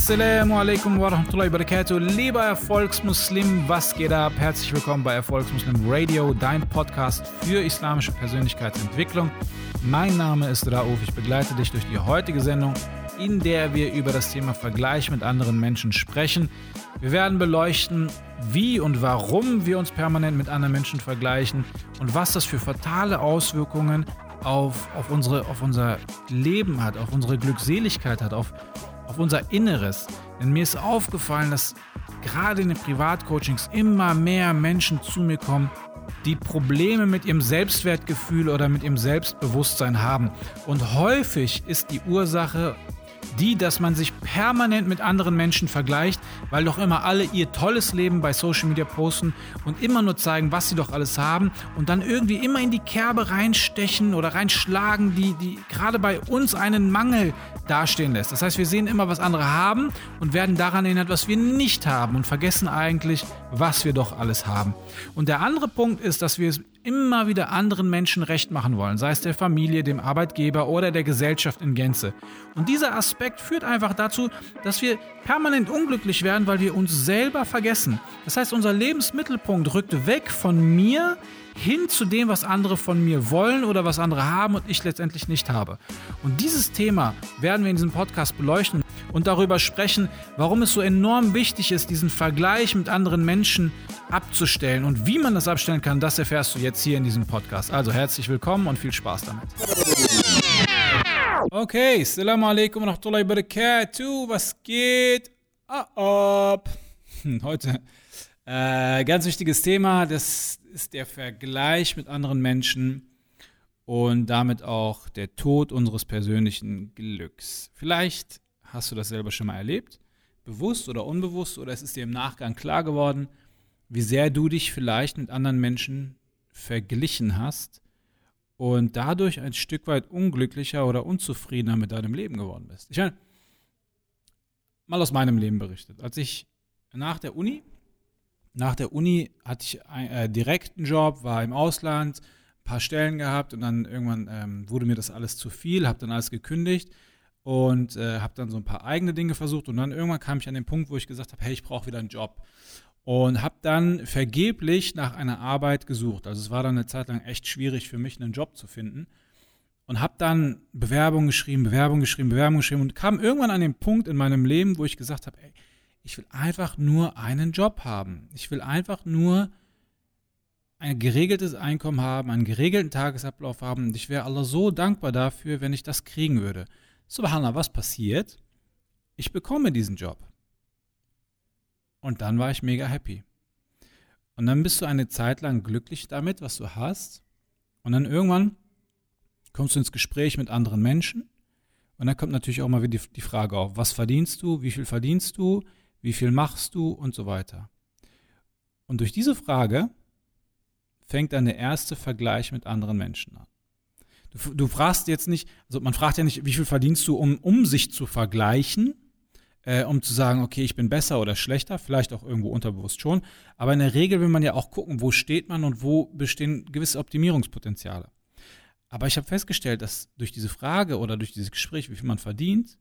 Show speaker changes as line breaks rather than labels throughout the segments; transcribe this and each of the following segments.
Assalamu alaikum wa rahmatullahi wa barakatuh. Lieber Erfolgsmuslim, was geht ab? Herzlich willkommen bei Erfolgsmuslim Radio, dein Podcast für islamische Persönlichkeitsentwicklung. Mein Name ist Rauf, ich begleite dich durch die heutige Sendung, in der wir über das Thema Vergleich mit anderen Menschen sprechen. Wir werden beleuchten, wie und warum wir uns permanent mit anderen Menschen vergleichen und was das für fatale Auswirkungen auf, auf, unsere, auf unser Leben hat, auf unsere Glückseligkeit hat, auf, auf unser Inneres. Denn mir ist aufgefallen, dass gerade in den Privatcoachings immer mehr Menschen zu mir kommen, die Probleme mit ihrem Selbstwertgefühl oder mit ihrem Selbstbewusstsein haben. Und häufig ist die Ursache die, dass man sich permanent mit anderen Menschen vergleicht, weil doch immer alle ihr tolles Leben bei Social Media posten und immer nur zeigen, was sie doch alles haben und dann irgendwie immer in die Kerbe reinstechen oder reinschlagen, die, die gerade bei uns einen Mangel dastehen lässt. Das heißt, wir sehen immer, was andere haben und werden daran erinnert, was wir nicht haben und vergessen eigentlich, was wir doch alles haben. Und der andere Punkt ist, dass wir es immer wieder anderen Menschen recht machen wollen, sei es der Familie, dem Arbeitgeber oder der Gesellschaft in Gänze. Und dieser Aspekt führt einfach dazu, dass wir permanent unglücklich werden, weil wir uns selber vergessen. Das heißt, unser Lebensmittelpunkt rückt weg von mir hin zu dem, was andere von mir wollen oder was andere haben und ich letztendlich nicht habe. Und dieses Thema werden wir in diesem Podcast beleuchten und darüber sprechen, warum es so enorm wichtig ist, diesen Vergleich mit anderen Menschen abzustellen. Und wie man das abstellen kann, das erfährst du jetzt hier in diesem Podcast. Also herzlich willkommen und viel Spaß damit. Okay, Assalamu alaikum wa rahmatullahi wa barakatuh. Was geht ab? Hm, heute äh, ganz wichtiges Thema, das ist der Vergleich mit anderen Menschen und damit auch der Tod unseres persönlichen Glücks. Vielleicht hast du das selber schon mal erlebt, bewusst oder unbewusst, oder es ist dir im Nachgang klar geworden, wie sehr du dich vielleicht mit anderen Menschen verglichen hast und dadurch ein Stück weit unglücklicher oder unzufriedener mit deinem Leben geworden bist. Ich meine, mal aus meinem Leben berichtet. Als ich nach der Uni, nach der Uni hatte ich einen, äh, direkt einen Job, war im Ausland, ein paar Stellen gehabt und dann irgendwann ähm, wurde mir das alles zu viel, habe dann alles gekündigt und äh, habe dann so ein paar eigene Dinge versucht und dann irgendwann kam ich an den Punkt, wo ich gesagt habe, hey, ich brauche wieder einen Job und habe dann vergeblich nach einer Arbeit gesucht. Also es war dann eine Zeit lang echt schwierig für mich, einen Job zu finden. Und habe dann Bewerbung geschrieben, Bewerbung geschrieben, Bewerbung geschrieben und kam irgendwann an den Punkt in meinem Leben, wo ich gesagt habe, ey, ich will einfach nur einen Job haben. Ich will einfach nur ein geregeltes Einkommen haben, einen geregelten Tagesablauf haben. Und ich wäre Allah so dankbar dafür, wenn ich das kriegen würde. Subhanallah, was passiert? Ich bekomme diesen Job. Und dann war ich mega happy. Und dann bist du eine Zeit lang glücklich damit, was du hast. Und dann irgendwann kommst du ins Gespräch mit anderen Menschen. Und dann kommt natürlich auch mal wieder die, Frage auf, was verdienst du, wie viel verdienst du, wie viel machst du und so weiter. Und durch diese Frage fängt dann der erste Vergleich mit anderen Menschen an. Du, du fragst jetzt nicht, also man fragt ja nicht, wie viel verdienst du, um, um sich zu vergleichen, äh, um zu sagen, okay, ich bin besser oder schlechter, vielleicht auch irgendwo unterbewusst schon. Aber in der Regel will man ja auch gucken, wo steht man und wo bestehen gewisse Optimierungspotenziale. Aber ich habe festgestellt, dass durch diese Frage oder durch dieses Gespräch, wie viel man verdient,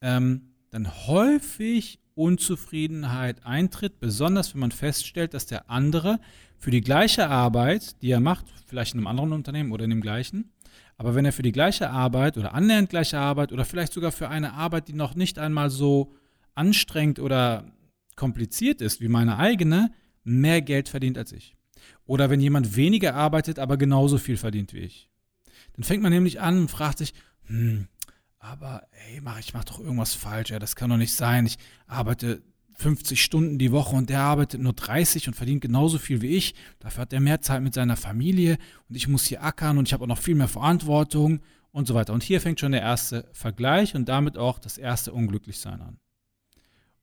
ähm, dann häufig Unzufriedenheit eintritt, besonders wenn man feststellt, dass der andere für die gleiche Arbeit, die er macht, vielleicht in einem anderen Unternehmen oder in dem gleichen, aber wenn er für die gleiche Arbeit oder annähernd gleiche Arbeit oder vielleicht sogar für eine Arbeit, die noch nicht einmal so anstrengend oder kompliziert ist wie meine eigene, mehr Geld verdient als ich. Oder wenn jemand weniger arbeitet, aber genauso viel verdient wie ich. Dann fängt man nämlich an und fragt sich, hm, aber ey, mach, ich mach doch irgendwas falsch, ja, das kann doch nicht sein. Ich arbeite 50 Stunden die Woche und der arbeitet nur 30 und verdient genauso viel wie ich. Dafür hat er mehr Zeit mit seiner Familie und ich muss hier ackern und ich habe auch noch viel mehr Verantwortung und so weiter. Und hier fängt schon der erste Vergleich und damit auch das erste Unglücklichsein an.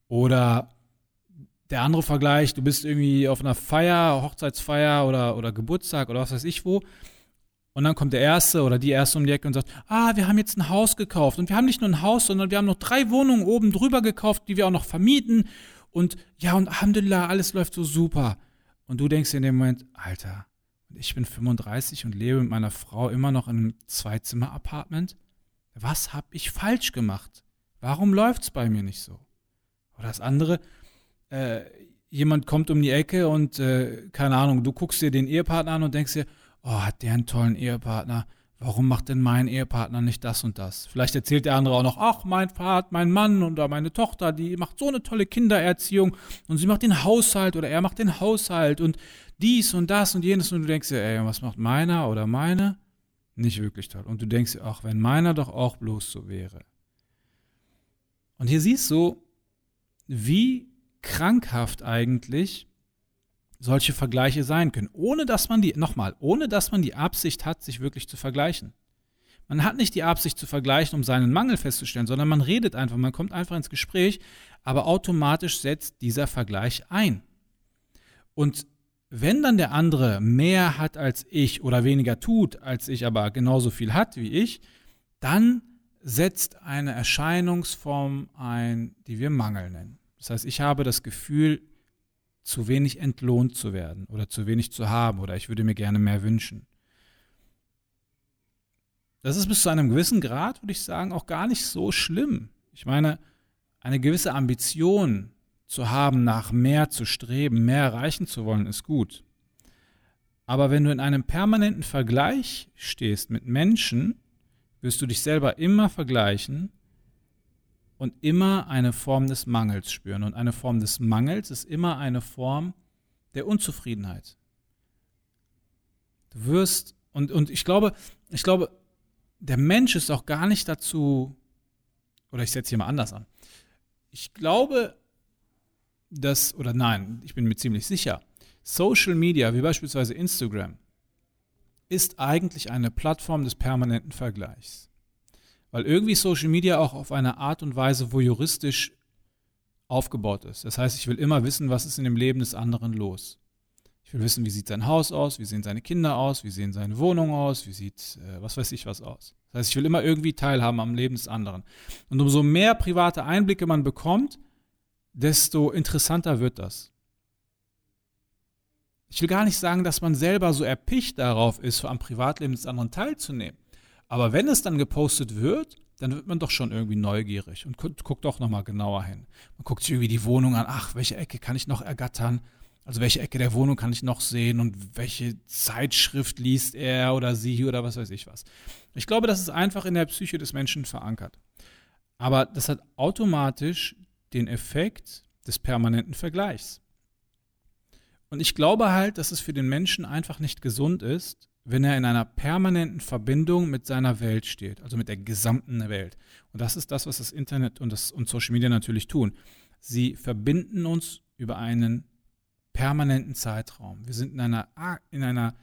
Oder der andere Vergleich, du bist irgendwie auf einer Feier, Hochzeitsfeier oder, oder Geburtstag oder was weiß ich wo und dann kommt der Erste oder die Erste um die Ecke und sagt, ah, wir haben jetzt ein Haus gekauft. Und wir haben nicht nur ein Haus, sondern wir haben noch drei Wohnungen oben drüber gekauft, die wir auch noch vermieten. Und ja, und Alhamdulillah, alles läuft so super. Und du denkst in dem Moment, Alter, ich bin 35 und lebe mit meiner Frau immer noch in einem Zweizimmer-Apartment. Was habe ich falsch gemacht? Warum läuft es bei mir nicht so? Oder das andere, äh, jemand kommt um die Ecke und, äh, keine Ahnung, du guckst dir den Ehepartner an und denkst dir, oh, hat der einen tollen Ehepartner? Warum macht denn mein Ehepartner nicht das und das? Vielleicht erzählt der andere auch noch, ach, mein Vater, mein Mann oder meine Tochter, die macht so eine tolle Kindererziehung und sie macht den Haushalt oder er macht den Haushalt und dies und das und jenes und du denkst dir, ey, was macht meiner oder meine? Nicht wirklich toll. Und du denkst dir, ach, wenn meiner doch auch bloß so wäre. Und hier siehst du, wie krankhaft eigentlich solche Vergleiche sein können, ohne dass man die, nochmal, ohne dass man die Absicht hat, sich wirklich zu vergleichen. Man hat nicht die Absicht zu vergleichen, um seinen Mangel festzustellen, sondern man redet einfach, man kommt einfach ins Gespräch, aber automatisch setzt dieser Vergleich ein. Und wenn dann der andere mehr hat als ich oder weniger tut, als ich aber genauso viel hat wie ich, dann setzt eine Erscheinungsform ein, die wir Mangel nennen. Das heißt, ich habe das Gefühl, zu wenig entlohnt zu werden oder zu wenig zu haben oder ich würde mir gerne mehr wünschen. Das ist bis zu einem gewissen Grad, würde ich sagen, auch gar nicht so schlimm. Ich meine, eine gewisse Ambition zu haben, nach mehr zu streben, mehr erreichen zu wollen, ist gut. Aber wenn du in einem permanenten Vergleich stehst mit Menschen, wirst du dich selber immer vergleichen und immer eine Form des Mangels spüren. Und eine Form des Mangels ist immer eine Form der Unzufriedenheit. Du wirst, und, und ich glaube, ich glaube, der Mensch ist auch gar nicht dazu, oder ich setze hier mal anders an. Ich glaube, dass, oder nein, ich bin mir ziemlich sicher, Social Media, wie beispielsweise Instagram, ist eigentlich eine Plattform des permanenten Vergleichs. Weil irgendwie Social Media auch auf eine Art und Weise voyeuristisch aufgebaut ist. Das heißt, ich will immer wissen, was ist in dem Leben des anderen los. Ich will wissen, wie sieht sein Haus aus, wie sehen seine Kinder aus, wie sehen seine Wohnungen aus, wie sieht äh, was weiß ich was aus. Das heißt, ich will immer irgendwie teilhaben am Leben des anderen. Und umso mehr private Einblicke man bekommt, desto interessanter wird das. Ich will gar nicht sagen, dass man selber so erpicht darauf ist, am Privatleben des anderen teilzunehmen. Aber wenn es dann gepostet wird, dann wird man doch schon irgendwie neugierig und guckt, doch nochmal genauer hin. Man guckt sich irgendwie die Wohnung an, ach, welche Ecke kann ich noch ergattern? Also welche Ecke der Wohnung kann ich noch sehen und welche Zeitschrift liest er oder sie oder was weiß ich was. Ich glaube, das ist einfach in der Psyche des Menschen verankert. Aber das hat automatisch den Effekt des permanenten Vergleichs. Und ich glaube halt, dass es für den Menschen einfach nicht gesund ist, wenn er in einer permanenten Verbindung mit seiner Welt steht, also mit der gesamten Welt. Und das ist das, was das Internet und, das, und Social Media natürlich tun. Sie verbinden uns über einen permanenten Zeitraum. Wir sind in einer, in einer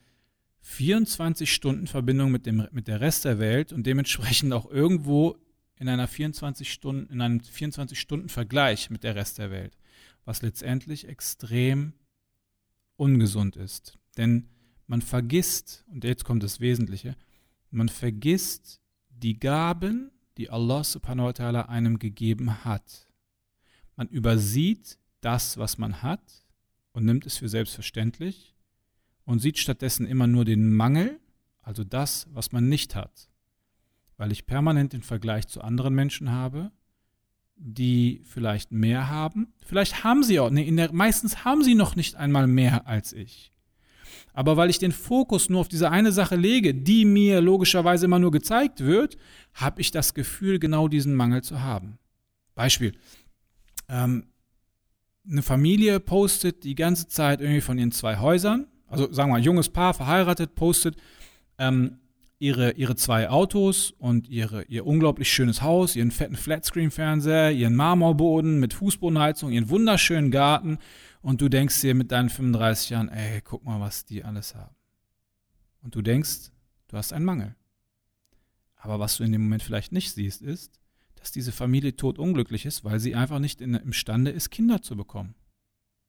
24-Stunden-Verbindung mit, mit der Rest der Welt und dementsprechend auch irgendwo in einer 24 Stunden, in einem 24-Stunden-Vergleich mit der Rest der Welt, was letztendlich extrem ungesund ist. Denn man vergisst, und jetzt kommt das Wesentliche, man vergisst die Gaben, die Allah subhanahu wa ta'ala einem gegeben hat. Man übersieht das, was man hat und nimmt es für selbstverständlich und sieht stattdessen immer nur den Mangel, also das, was man nicht hat, weil ich permanent den Vergleich zu anderen Menschen habe, die vielleicht mehr haben. Vielleicht haben sie auch, nee, der, meistens haben sie noch nicht einmal mehr als ich. Aber weil ich den Fokus nur auf diese eine Sache lege, die mir logischerweise immer nur gezeigt wird, habe ich das Gefühl, genau diesen Mangel zu haben. Beispiel. Ähm, eine Familie postet die ganze Zeit irgendwie von ihren zwei Häusern, also sagen wir mal, junges Paar, verheiratet, postet ähm, ihre, ihre zwei Autos und ihre, ihr unglaublich schönes Haus, ihren fetten Flatscreen-Fernseher, ihren Marmorboden mit Fußbodenheizung, ihren wunderschönen Garten und du denkst dir mit deinen 35 Jahren, ey, guck mal, was die alles haben. Und du denkst, du hast einen Mangel. Aber was du in dem Moment vielleicht nicht siehst, ist, dass diese Familie totunglücklich ist, weil sie einfach nicht in, imstande ist, Kinder zu bekommen.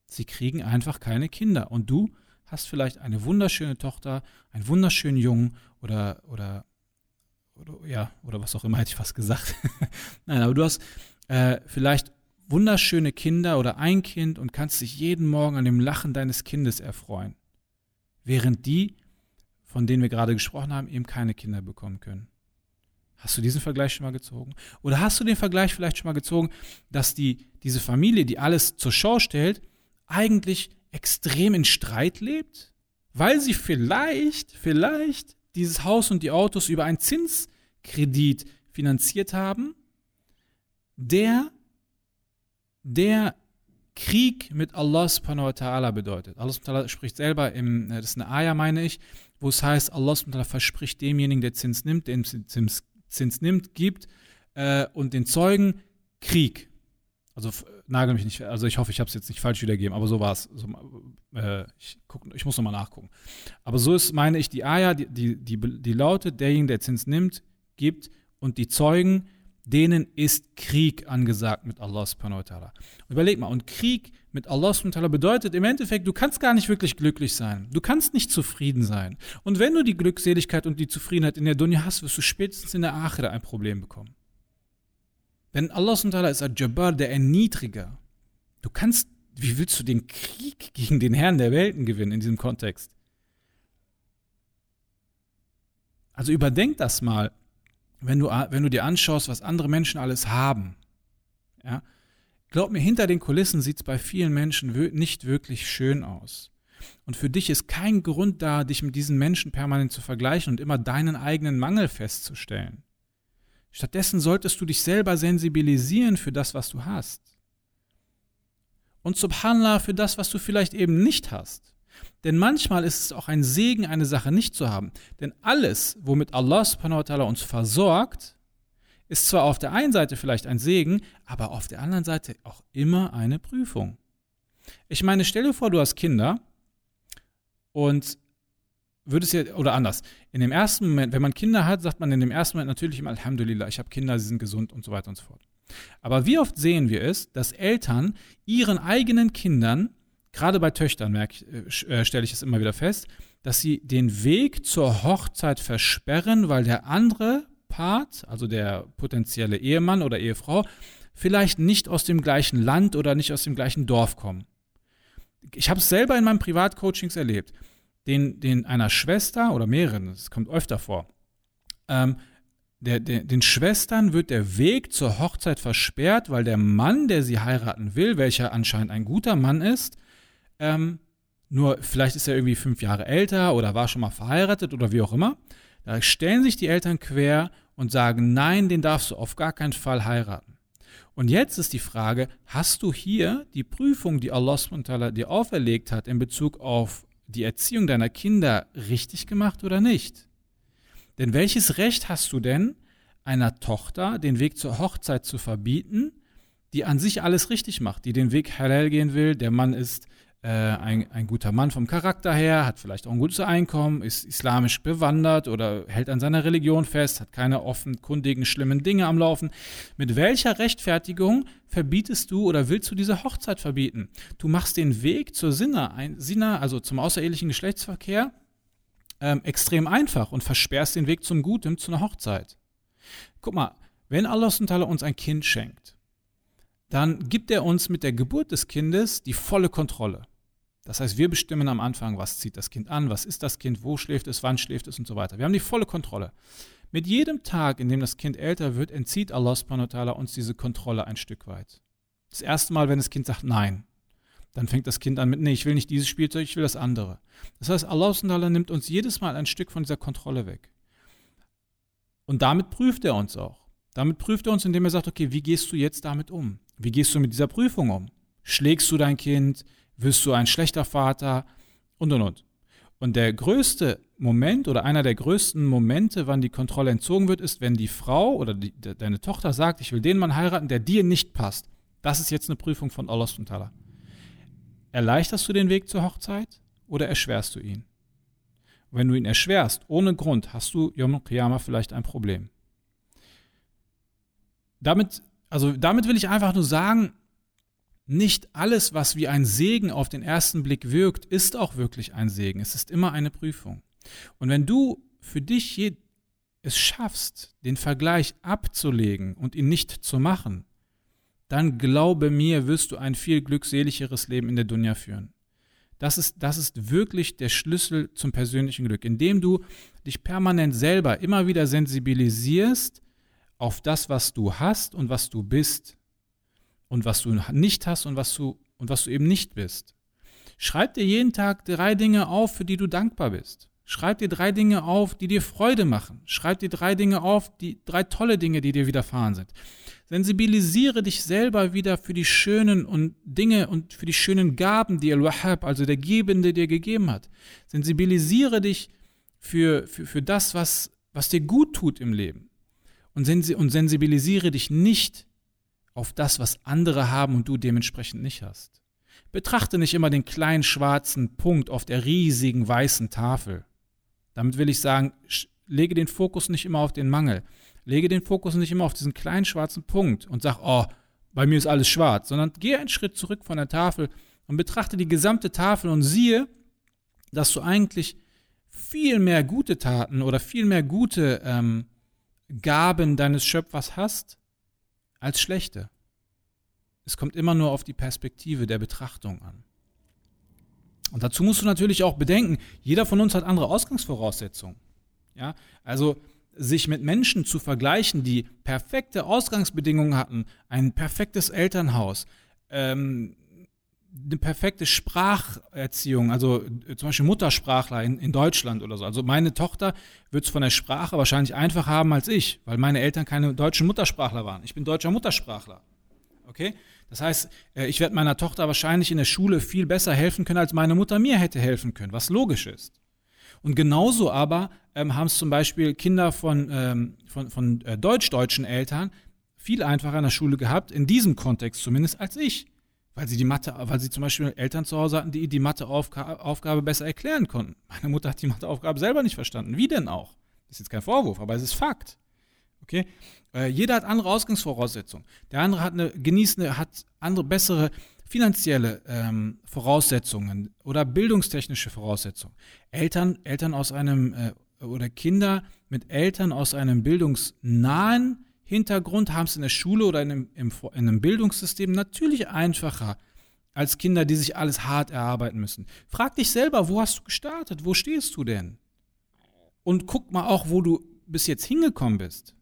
Sie kriegen einfach keine Kinder. Und du hast vielleicht eine wunderschöne Tochter, einen wunderschönen Jungen oder, oder, oder ja, oder was auch immer hätte ich fast gesagt. Nein, aber du hast äh, vielleicht wunderschöne Kinder oder ein Kind und kannst dich jeden Morgen an dem Lachen deines Kindes erfreuen. Während die, von denen wir gerade gesprochen haben, eben keine Kinder bekommen können. Hast du diesen Vergleich schon mal gezogen? Oder hast du den Vergleich vielleicht schon mal gezogen, dass die, diese Familie, die alles zur Schau stellt, eigentlich extrem in Streit lebt? Weil sie vielleicht, vielleicht dieses Haus und die Autos über einen Zinskredit finanziert haben, der, der Krieg mit Allah subhanahu wa ta'ala bedeutet. Allah subhanahu wa ta'ala spricht selber, im, das ist eine Ayah, meine ich, wo es heißt, Allah subhanahu wa ta'ala verspricht demjenigen, der Zins nimmt, den Zins, Zins nimmt, gibt äh, und den Zeugen Krieg. Also nagel mich nicht, also ich hoffe, ich habe es jetzt nicht falsch wiedergegeben, aber so war es. So, äh, ich, ich muss nochmal nachgucken. Aber so ist, meine ich, die Ayah, die, die, die, die lautet, derjenige, der Zins nimmt, gibt und die Zeugen denen ist Krieg angesagt mit Allah subhanahu wa ta'ala. Überleg mal, und Krieg mit Allah subhanahu wa ta'ala bedeutet im Endeffekt, du kannst gar nicht wirklich glücklich sein. Du kannst nicht zufrieden sein. Und wenn du die Glückseligkeit und die Zufriedenheit in der Dunya hast, wirst du spätestens in der Akhira ein Problem bekommen. Denn Allah subhanahu wa ta'ala ist Al-Jabbar, der Erniedriger. Du kannst, wie willst du den Krieg gegen den Herrn der Welten gewinnen in diesem Kontext? Also überdenk das mal wenn du, wenn du dir anschaust, was andere Menschen alles haben, ja, glaub mir, hinter den Kulissen sieht es bei vielen Menschen nicht wirklich schön aus. Und für dich ist kein Grund da, dich mit diesen Menschen permanent zu vergleichen und immer deinen eigenen Mangel festzustellen. Stattdessen solltest du dich selber sensibilisieren für das, was du hast. Und subhanallah für das, was du vielleicht eben nicht hast. Denn manchmal ist es auch ein Segen, eine Sache nicht zu haben. Denn alles, womit Allah subhanahu wa ta'ala uns versorgt, ist zwar auf der einen Seite vielleicht ein Segen, aber auf der anderen Seite auch immer eine Prüfung. Ich meine, stell dir vor, du hast Kinder und würdest ja, oder anders, in dem ersten Moment, wenn man Kinder hat, sagt man in dem ersten Moment natürlich immer Alhamdulillah, ich habe Kinder, sie sind gesund und so weiter und so fort. Aber wie oft sehen wir es, dass Eltern ihren eigenen Kindern gerade bei Töchtern merke, äh, stelle ich es immer wieder fest, dass sie den Weg zur Hochzeit versperren, weil der andere Part, also der potenzielle Ehemann oder Ehefrau, vielleicht nicht aus dem gleichen Land oder nicht aus dem gleichen Dorf kommen. Ich habe es selber in meinen Privatcoachings erlebt. Den, den einer Schwester oder mehreren, das kommt öfter vor, ähm, der, der, den Schwestern wird der Weg zur Hochzeit versperrt, weil der Mann, der sie heiraten will, welcher anscheinend ein guter Mann ist, ähm, nur vielleicht ist er irgendwie fünf Jahre älter oder war schon mal verheiratet oder wie auch immer. Da stellen sich die Eltern quer und sagen, nein, den darfst du auf gar keinen Fall heiraten. Und jetzt ist die Frage, hast du hier die Prüfung, die Allah dir auferlegt hat in Bezug auf die Erziehung deiner Kinder richtig gemacht oder nicht? Denn welches Recht hast du denn, einer Tochter den Weg zur Hochzeit zu verbieten, die an sich alles richtig macht, die den Weg halal gehen will, der Mann ist äh, ein, ein guter Mann vom Charakter her, hat vielleicht auch ein gutes Einkommen, ist islamisch bewandert oder hält an seiner Religion fest, hat keine offenkundigen, schlimmen Dinge am Laufen. Mit welcher Rechtfertigung verbietest du oder willst du diese Hochzeit verbieten? Du machst den Weg zur Sinna, ein, Sinna also zum außerehelichen Geschlechtsverkehr, ähm, extrem einfach und versperrst den Weg zum Guten, zu einer Hochzeit. Guck mal, wenn Allah uns ein Kind schenkt, dann gibt er uns mit der Geburt des Kindes die volle Kontrolle. Das heißt, wir bestimmen am Anfang, was zieht das Kind an, was ist das Kind, wo schläft es, wann schläft es und so weiter. Wir haben die volle Kontrolle. Mit jedem Tag, in dem das Kind älter wird, entzieht Allah uns diese Kontrolle ein Stück weit. Das erste Mal, wenn das Kind sagt Nein, dann fängt das Kind an mit, nee, ich will nicht dieses Spielzeug, ich will das andere. Das heißt, Allah nimmt uns jedes Mal ein Stück von dieser Kontrolle weg. Und damit prüft er uns auch. Damit prüft er uns, indem er sagt, okay, wie gehst du jetzt damit um? Wie gehst du mit dieser Prüfung um? Schlägst du dein Kind? wirst du ein schlechter Vater und und und. Und der größte Moment oder einer der größten Momente, wann die Kontrolle entzogen wird, ist, wenn die Frau oder die, de, deine Tochter sagt, ich will den Mann heiraten, der dir nicht passt. Das ist jetzt eine Prüfung von Allah subhanahu Erleichterst du den Weg zur Hochzeit oder erschwerst du ihn? Wenn du ihn erschwerst, ohne Grund, hast du Yom Qiyamah vielleicht ein Problem. Damit, also damit will ich einfach nur sagen, nicht alles, was wie ein Segen auf den ersten Blick wirkt, ist auch wirklich ein Segen. Es ist immer eine Prüfung. Und wenn du für dich es schaffst, den Vergleich abzulegen und ihn nicht zu machen, dann glaube mir, wirst du ein viel glückseligeres Leben in der Dunja führen. Das ist, das ist wirklich der Schlüssel zum persönlichen Glück, indem du dich permanent selber immer wieder sensibilisierst auf das, was du hast und was du bist und was du nicht hast und was du und was du eben nicht bist. Schreib dir jeden Tag drei Dinge auf, für die du dankbar bist. Schreib dir drei Dinge auf, die dir Freude machen. Schreib dir drei Dinge auf, die drei tolle Dinge, die dir widerfahren sind. Sensibilisiere dich selber wieder für die schönen und Dinge und für die schönen Gaben, die Al-Wahhab, also der Gebende, dir gegeben hat. Sensibilisiere dich für, für, für das, was, was dir gut tut im Leben. Und, sensi und sensibilisiere dich nicht auf das, was andere haben und du dementsprechend nicht hast. Betrachte nicht immer den kleinen schwarzen Punkt auf der riesigen weißen Tafel. Damit will ich sagen, lege den Fokus nicht immer auf den Mangel. Lege den Fokus nicht immer auf diesen kleinen schwarzen Punkt und sag, oh, bei mir ist alles schwarz, sondern geh einen Schritt zurück von der Tafel und betrachte die gesamte Tafel und siehe, dass du eigentlich viel mehr gute Taten oder viel mehr gute ähm, Gaben deines Schöpfers hast als schlechte. Es kommt immer nur auf die Perspektive der Betrachtung an. Und dazu musst du natürlich auch bedenken, jeder von uns hat andere Ausgangsvoraussetzungen. Ja, also sich mit Menschen zu vergleichen, die perfekte Ausgangsbedingungen hatten, ein perfektes Elternhaus, ähm, eine perfekte Spracherziehung, also äh, zum Beispiel Muttersprachler in, in Deutschland oder so. Also meine Tochter wird es von der Sprache wahrscheinlich einfacher haben als ich, weil meine Eltern keine deutschen Muttersprachler waren. Ich bin deutscher Muttersprachler. Okay? Das heißt, äh, ich werde meiner Tochter wahrscheinlich in der Schule viel besser helfen können, als meine Mutter mir hätte helfen können, was logisch ist. Und genauso aber ähm, haben es zum Beispiel Kinder von, ähm, von, von äh, deutsch-deutschen Eltern viel einfacher in der Schule gehabt, in diesem Kontext zumindest, als ich. Weil sie die Mathe, weil sie zum Beispiel Eltern zu Hause hatten, die die Matheaufgabe besser erklären konnten. Meine Mutter hat die Matheaufgabe selber nicht verstanden. Wie denn auch? Das ist jetzt kein Vorwurf, aber es ist Fakt. Okay? Äh, jeder hat andere Ausgangsvoraussetzungen. Der andere hat eine genießende, hat andere bessere finanzielle ähm, Voraussetzungen oder bildungstechnische Voraussetzungen. Eltern, Eltern aus einem äh, oder Kinder mit Eltern aus einem bildungsnahen Hintergrund haben es in der Schule oder in einem, im, in einem Bildungssystem natürlich einfacher als Kinder, die sich alles hart erarbeiten müssen. Frag dich selber, wo hast du gestartet? Wo stehst du denn? Und guck mal auch, wo du bis jetzt hingekommen bist.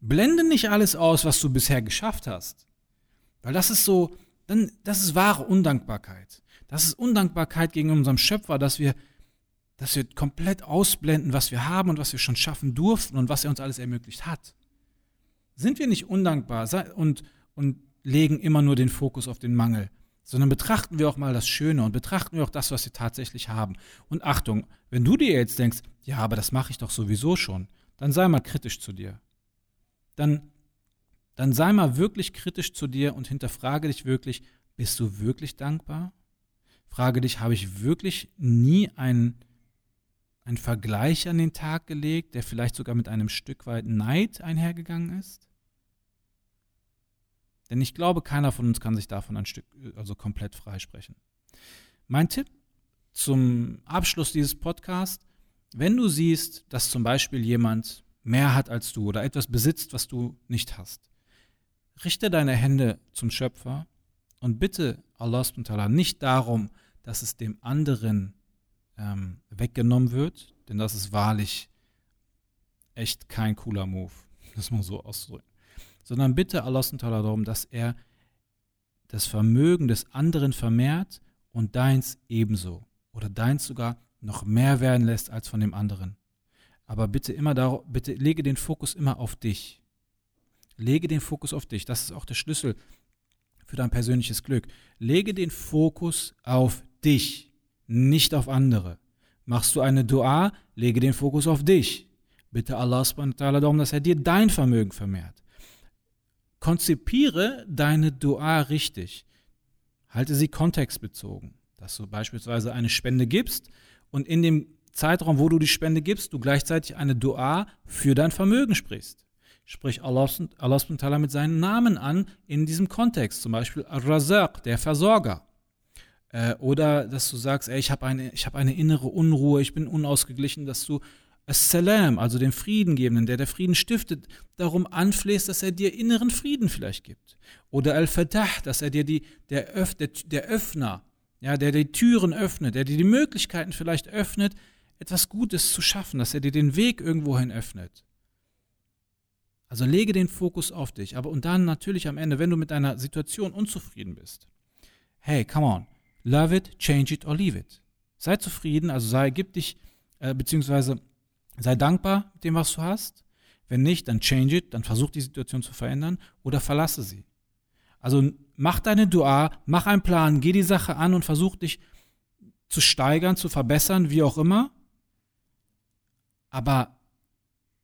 Blende nicht alles aus, was du bisher geschafft hast. Weil das ist so, dann, das ist wahre Undankbarkeit. Das ist Undankbarkeit gegen unserem Schöpfer, dass wir, dass wir komplett ausblenden, was wir haben und was wir schon schaffen durften und was er uns alles ermöglicht hat. Sind wir nicht undankbar und, und legen immer nur den Fokus auf den Mangel, sondern betrachten wir auch mal das Schöne und betrachten wir auch das, was wir tatsächlich haben. Und Achtung, wenn du dir jetzt denkst, ja, aber das mache ich doch sowieso schon, dann sei mal kritisch zu dir dann, dann sei mal wirklich kritisch zu dir und hinterfrage dich wirklich, bist du wirklich dankbar? Frage dich, habe ich wirklich nie einen, einen Vergleich an den Tag gelegt, der vielleicht sogar mit einem Stück weit Neid einhergegangen ist? Denn ich glaube, keiner von uns kann sich davon ein Stück, also komplett freisprechen. Mein Tipp zum Abschluss dieses Podcasts, wenn du siehst, dass zum Beispiel jemand mehr hat als du oder etwas besitzt, was du nicht hast. Richte deine Hände zum Schöpfer und bitte Allah nicht darum, dass es dem anderen ähm, weggenommen wird, denn das ist wahrlich echt kein cooler Move, das mal so auszudrücken, sondern bitte Allah darum, dass er das Vermögen des anderen vermehrt und deins ebenso oder deins sogar noch mehr werden lässt als von dem anderen. Aber bitte immer darauf, bitte lege den Fokus immer auf dich. Lege den Fokus auf dich. Das ist auch der Schlüssel für dein persönliches Glück. Lege den Fokus auf dich, nicht auf andere. Machst du eine Dua, lege den Fokus auf dich. Bitte Allah darum, dass er dir dein Vermögen vermehrt. Konzipiere deine Dua richtig. Halte sie kontextbezogen. Dass du beispielsweise eine Spende gibst und in dem Zeitraum, wo du die Spende gibst, du gleichzeitig eine Dua für dein Vermögen sprichst. Sprich Allah, Allah mit seinen Namen an in diesem Kontext, zum Beispiel Al-Razaq, der Versorger. Äh, oder dass du sagst, ey, ich habe eine, hab eine innere Unruhe, ich bin unausgeglichen, dass du As-Salam, also den Friedengebenden, der der Frieden stiftet, darum anflehst, dass er dir inneren Frieden vielleicht gibt. Oder Al-Fatah, dass er dir die, der, Öff, der, der Öffner, ja, der die Türen öffnet, der dir die Möglichkeiten vielleicht öffnet, etwas Gutes zu schaffen, dass er dir den Weg irgendwohin öffnet. Also lege den Fokus auf dich. Aber und dann natürlich am Ende, wenn du mit deiner Situation unzufrieden bist, hey, come on, love it, change it or leave it. Sei zufrieden, also sei, gib dich, äh, beziehungsweise sei dankbar mit dem, was du hast. Wenn nicht, dann change it, dann versuch die Situation zu verändern oder verlasse sie. Also mach deine Dua, mach einen Plan, geh die Sache an und versuch dich zu steigern, zu verbessern, wie auch immer. Aber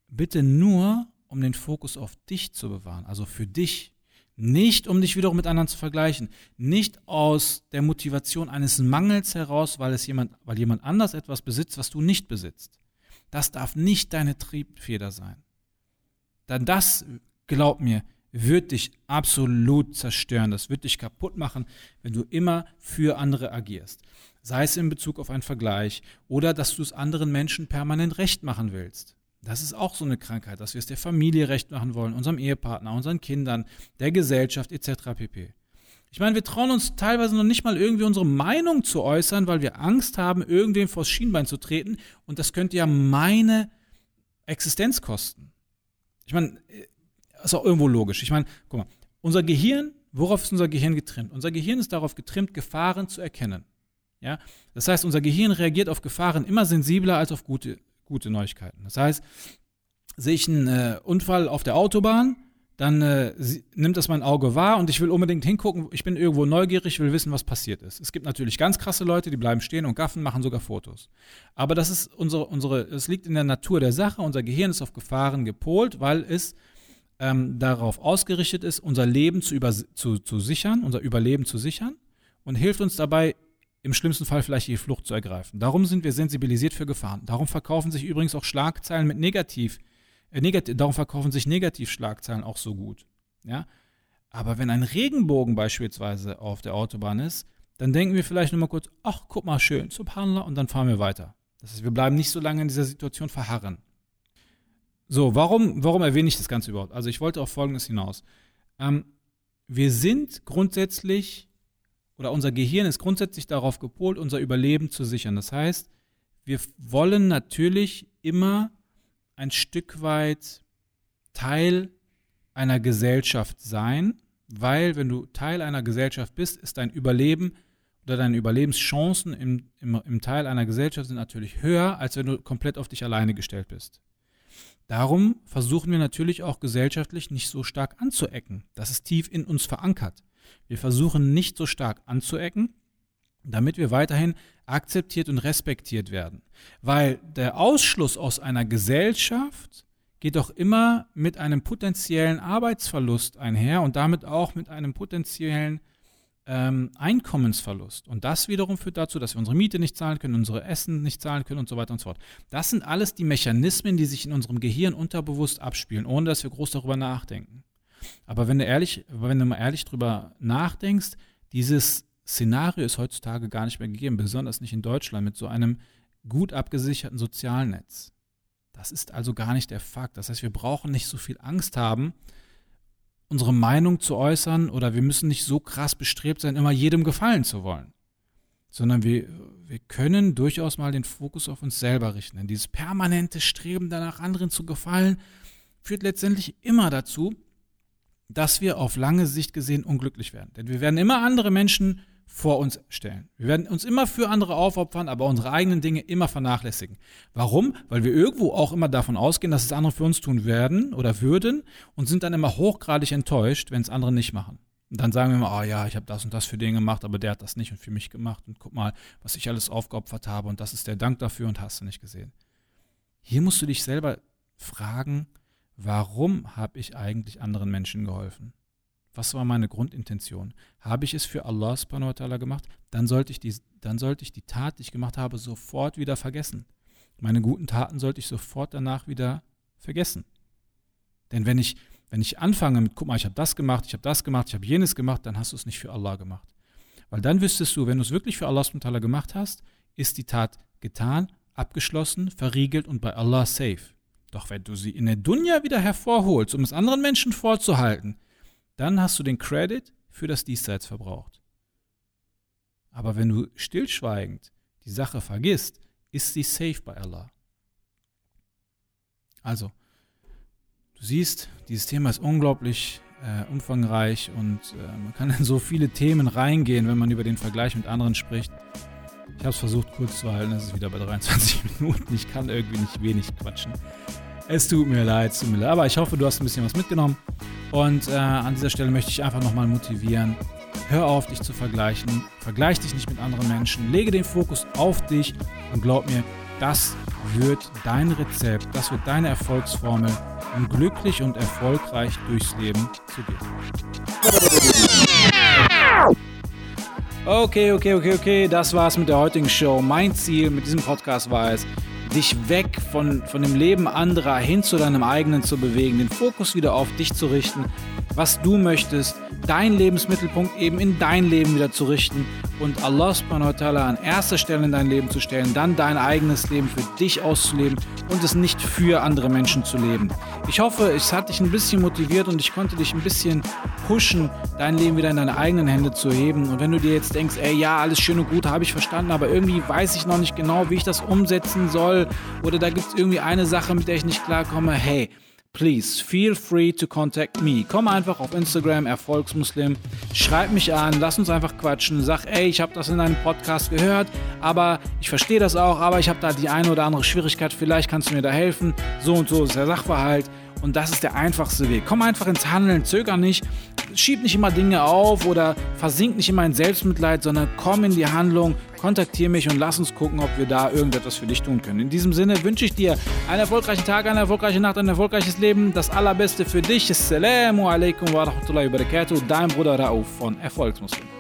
bitte nur, um den Fokus auf dich zu bewahren, also für dich. Nicht, um dich wiederum mit anderen zu vergleichen. Nicht aus der Motivation eines Mangels heraus, weil es jemand, weil jemand anders etwas besitzt, was du nicht besitzt. Das darf nicht deine Triebfeder sein. Dann das, glaub mir, wird dich absolut zerstören. Das wird dich kaputt machen, wenn du immer für andere agierst. Sei es in Bezug auf einen Vergleich oder dass du es anderen Menschen permanent recht machen willst. Das ist auch so eine Krankheit, dass wir es der Familie recht machen wollen, unserem Ehepartner, unseren Kindern, der Gesellschaft etc. pp. Ich meine, wir trauen uns teilweise noch nicht mal irgendwie unsere Meinung zu äußern, weil wir Angst haben, irgendwem vors Schienbein zu treten und das könnte ja meine Existenz kosten. Ich meine, ist auch irgendwo logisch. Ich meine, guck mal, unser Gehirn, worauf ist unser Gehirn getrimmt? Unser Gehirn ist darauf getrimmt, Gefahren zu erkennen. Ja? Das heißt, unser Gehirn reagiert auf Gefahren immer sensibler als auf gute gute Neuigkeiten. Das heißt, sehe ich einen äh, Unfall auf der Autobahn, dann äh, nimmt das mein Auge wahr und ich will unbedingt hingucken. Ich bin irgendwo neugierig, will wissen, was passiert ist. Es gibt natürlich ganz krasse Leute, die bleiben stehen und gaffen, machen sogar Fotos. Aber das ist unsere, unsere, es liegt in der Natur der Sache. Unser Gehirn ist auf Gefahren gepolt, weil es ähm, darauf ausgerichtet ist, unser Leben zu, über, zu, zu sichern, unser Überleben zu sichern und hilft uns dabei, im schlimmsten Fall vielleicht die Flucht zu ergreifen. Darum sind wir sensibilisiert für Gefahren. Darum verkaufen sich übrigens auch Schlagzeilen mit negativ, äh, negativ darum verkaufen sich Negativschlagzeilen auch so gut. Ja? Aber wenn ein Regenbogen beispielsweise auf der Autobahn ist, dann denken wir vielleicht nur mal kurz, ach, guck mal schön, Subhanallah, und dann fahren wir weiter. Das heißt, wir bleiben nicht so lange in dieser Situation verharren. So, warum, warum erwähne ich das Ganze überhaupt? Also ich wollte auf Folgendes hinaus. Ähm, wir sind grundsätzlich oder unser Gehirn ist grundsätzlich darauf gepolt, unser Überleben zu sichern. Das heißt, wir wollen natürlich immer ein Stück weit Teil einer Gesellschaft sein, weil wenn du Teil einer Gesellschaft bist, ist dein Überleben oder deine Überlebenschancen im, im, im Teil einer Gesellschaft sind natürlich höher, als wenn du komplett auf dich alleine gestellt bist. Darum versuchen wir natürlich auch gesellschaftlich nicht so stark anzuecken. Das ist tief in uns verankert. Wir versuchen nicht so stark anzuecken, damit wir weiterhin akzeptiert und respektiert werden. Weil der Ausschluss aus einer Gesellschaft geht doch immer mit einem potenziellen Arbeitsverlust einher und damit auch mit einem potenziellen ähm, Einkommensverlust. Und das wiederum führt dazu, dass wir unsere Miete nicht zahlen können, unsere Essen nicht zahlen können und so weiter und so fort. Das sind alles die Mechanismen, die sich in unserem Gehirn unterbewusst abspielen, ohne dass wir groß darüber nachdenken. Aber wenn du ehrlich, wenn du mal ehrlich drüber nachdenkst, dieses Szenario ist heutzutage gar nicht mehr gegeben, besonders nicht in Deutschland mit so einem gut abgesicherten Sozialnetz. Das ist also gar nicht der Fakt. Das heißt, wir brauchen nicht so viel Angst haben, unsere Meinung zu äußern oder wir müssen nicht so krass bestrebt sein, immer jedem gefallen zu wollen. Sondern wir, wir können durchaus mal den Fokus auf uns selber richten. Denn dieses permanente Streben danach, anderen zu gefallen, führt letztendlich immer dazu, dass wir auf lange Sicht gesehen unglücklich werden. Denn wir werden immer andere Menschen vor uns stellen. Wir werden uns immer für andere aufopfern, aber unsere eigenen Dinge immer vernachlässigen. Warum? Weil wir irgendwo auch immer davon ausgehen, dass es andere für uns tun werden oder würden und sind dann immer hochgradig enttäuscht, wenn es andere nicht machen. Und dann sagen wir immer, oh ja, ich habe das und das für den gemacht, aber der hat das nicht und für mich gemacht und guck mal, was ich alles aufgeopfert habe und das ist der Dank dafür und hast du nicht gesehen. Hier musst du dich selber fragen, warum habe ich eigentlich anderen Menschen geholfen? Was war meine Grundintention? Habe ich es für Allah subhanahu wa ta'ala gemacht? Dann sollte, ich die, dann sollte ich die Tat, die ich gemacht habe, sofort wieder vergessen. Meine guten Taten sollte ich sofort danach wieder vergessen. Denn wenn ich, wenn ich anfange mit, guck mal, ich habe das gemacht, ich habe das gemacht, ich habe jenes gemacht, dann hast du es nicht für Allah gemacht. Weil dann wüsstest du, wenn du es wirklich für Allah subhanahu gemacht hast, ist die Tat getan, abgeschlossen, verriegelt und bei Allah safe. Doch wenn du sie in der Dunja wieder hervorholst, um es anderen Menschen vorzuhalten, dann hast du den Credit für das Diesseits verbraucht. Aber wenn du stillschweigend die Sache vergisst, ist sie safe bei Allah. Also, du siehst, dieses Thema ist unglaublich äh, umfangreich und äh, man kann in so viele Themen reingehen, wenn man über den Vergleich mit anderen spricht. Ich habe es versucht kurz zu halten, es ist wieder bei 23 Minuten. Ich kann irgendwie nicht wenig quatschen. Es tut mir leid, es tut mir leid, aber ich hoffe, du hast ein bisschen was mitgenommen. Und äh, an dieser Stelle möchte ich einfach nochmal motivieren. Hör auf, dich zu vergleichen. Vergleich dich nicht mit anderen Menschen. Lege den Fokus auf dich und glaub mir, das wird dein Rezept, das wird deine Erfolgsformel, um glücklich und erfolgreich durchs Leben zu gehen. Okay, okay, okay, okay, das war's mit der heutigen Show. Mein Ziel mit diesem Podcast war es, dich weg von, von dem Leben anderer hin zu deinem eigenen zu bewegen, den Fokus wieder auf dich zu richten, was du möchtest, deinen Lebensmittelpunkt eben in dein Leben wieder zu richten und Allah subhanahu wa ta'ala an erster Stelle in dein Leben zu stellen, dann dein eigenes Leben für dich auszuleben und es nicht für andere Menschen zu leben. Ich hoffe, es hat dich ein bisschen motiviert und ich konnte dich ein bisschen pushen, dein Leben wieder in deine eigenen Hände zu heben. Und wenn du dir jetzt denkst, ey, ja, alles schön und gut, habe ich verstanden, aber irgendwie weiß ich noch nicht genau, wie ich das umsetzen soll oder da gibt es irgendwie eine Sache, mit der ich nicht klarkomme, hey, please feel free to contact me. Komm einfach auf Instagram, Erfolgsmuslim, schreib mich an, lass uns einfach quatschen, sag, ey, ich habe das in einem Podcast gehört, aber ich verstehe das auch, aber ich habe da die eine oder andere Schwierigkeit, vielleicht kannst du mir da helfen, so und so ist der Sachverhalt und das ist der einfachste Weg. Komm einfach ins Handeln, zöger nicht, schieb nicht immer Dinge auf oder versink nicht immer in Selbstmitleid, sondern komm in die Handlung, kontaktiere mich und lass uns gucken, ob wir da irgendetwas für dich tun können. In diesem Sinne wünsche ich dir einen erfolgreichen Tag, eine erfolgreiche Nacht, ein erfolgreiches Leben. Das allerbeste für dich. Assalamu alaikum wa rahmatullahi wa barakatuh. Dein Bruder Rauf von Erfolgsmuslim.